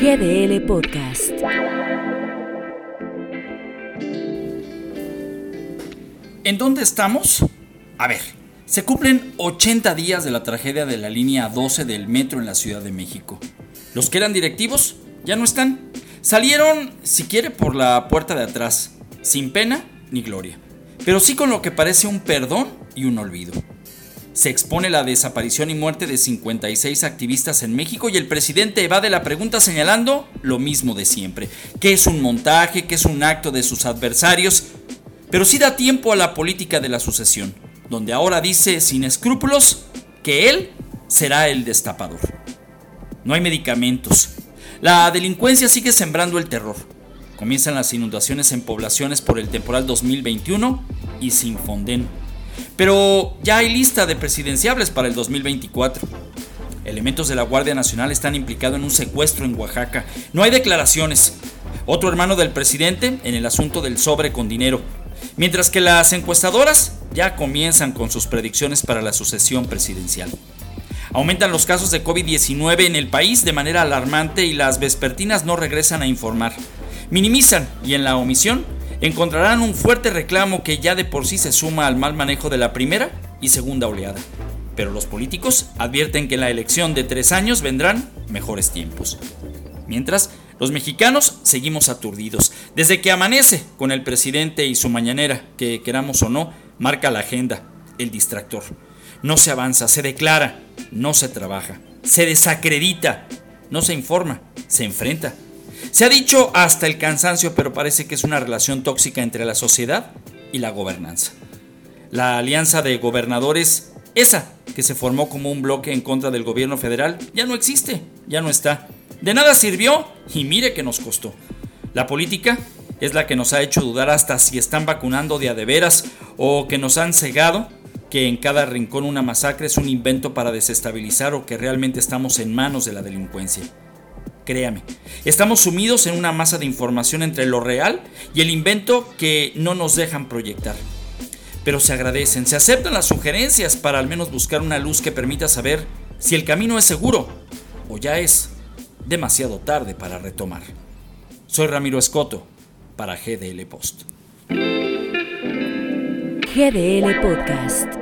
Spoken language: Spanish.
GDL Podcast. ¿En dónde estamos? A ver, se cumplen 80 días de la tragedia de la línea 12 del metro en la Ciudad de México. Los que eran directivos ya no están. Salieron, si quiere, por la puerta de atrás, sin pena ni gloria, pero sí con lo que parece un perdón y un olvido. Se expone la desaparición y muerte de 56 activistas en México y el presidente evade la pregunta señalando lo mismo de siempre, que es un montaje, que es un acto de sus adversarios, pero sí da tiempo a la política de la sucesión, donde ahora dice sin escrúpulos que él será el destapador. No hay medicamentos. La delincuencia sigue sembrando el terror. Comienzan las inundaciones en poblaciones por el temporal 2021 y sin Fonden pero ya hay lista de presidenciables para el 2024. Elementos de la Guardia Nacional están implicados en un secuestro en Oaxaca. No hay declaraciones. Otro hermano del presidente en el asunto del sobre con dinero. Mientras que las encuestadoras ya comienzan con sus predicciones para la sucesión presidencial. Aumentan los casos de COVID-19 en el país de manera alarmante y las vespertinas no regresan a informar. Minimizan y en la omisión encontrarán un fuerte reclamo que ya de por sí se suma al mal manejo de la primera y segunda oleada. Pero los políticos advierten que en la elección de tres años vendrán mejores tiempos. Mientras, los mexicanos seguimos aturdidos. Desde que amanece con el presidente y su mañanera, que queramos o no, marca la agenda, el distractor. No se avanza, se declara, no se trabaja, se desacredita, no se informa, se enfrenta se ha dicho hasta el cansancio, pero parece que es una relación tóxica entre la sociedad y la gobernanza. La alianza de gobernadores, esa que se formó como un bloque en contra del gobierno federal, ya no existe, ya no está. De nada sirvió y mire que nos costó. La política es la que nos ha hecho dudar hasta si están vacunando de a de veras o que nos han cegado que en cada rincón una masacre es un invento para desestabilizar o que realmente estamos en manos de la delincuencia créame. Estamos sumidos en una masa de información entre lo real y el invento que no nos dejan proyectar. Pero se agradecen, se aceptan las sugerencias para al menos buscar una luz que permita saber si el camino es seguro o ya es demasiado tarde para retomar. Soy Ramiro Escoto para GDL Post. GDL Podcast.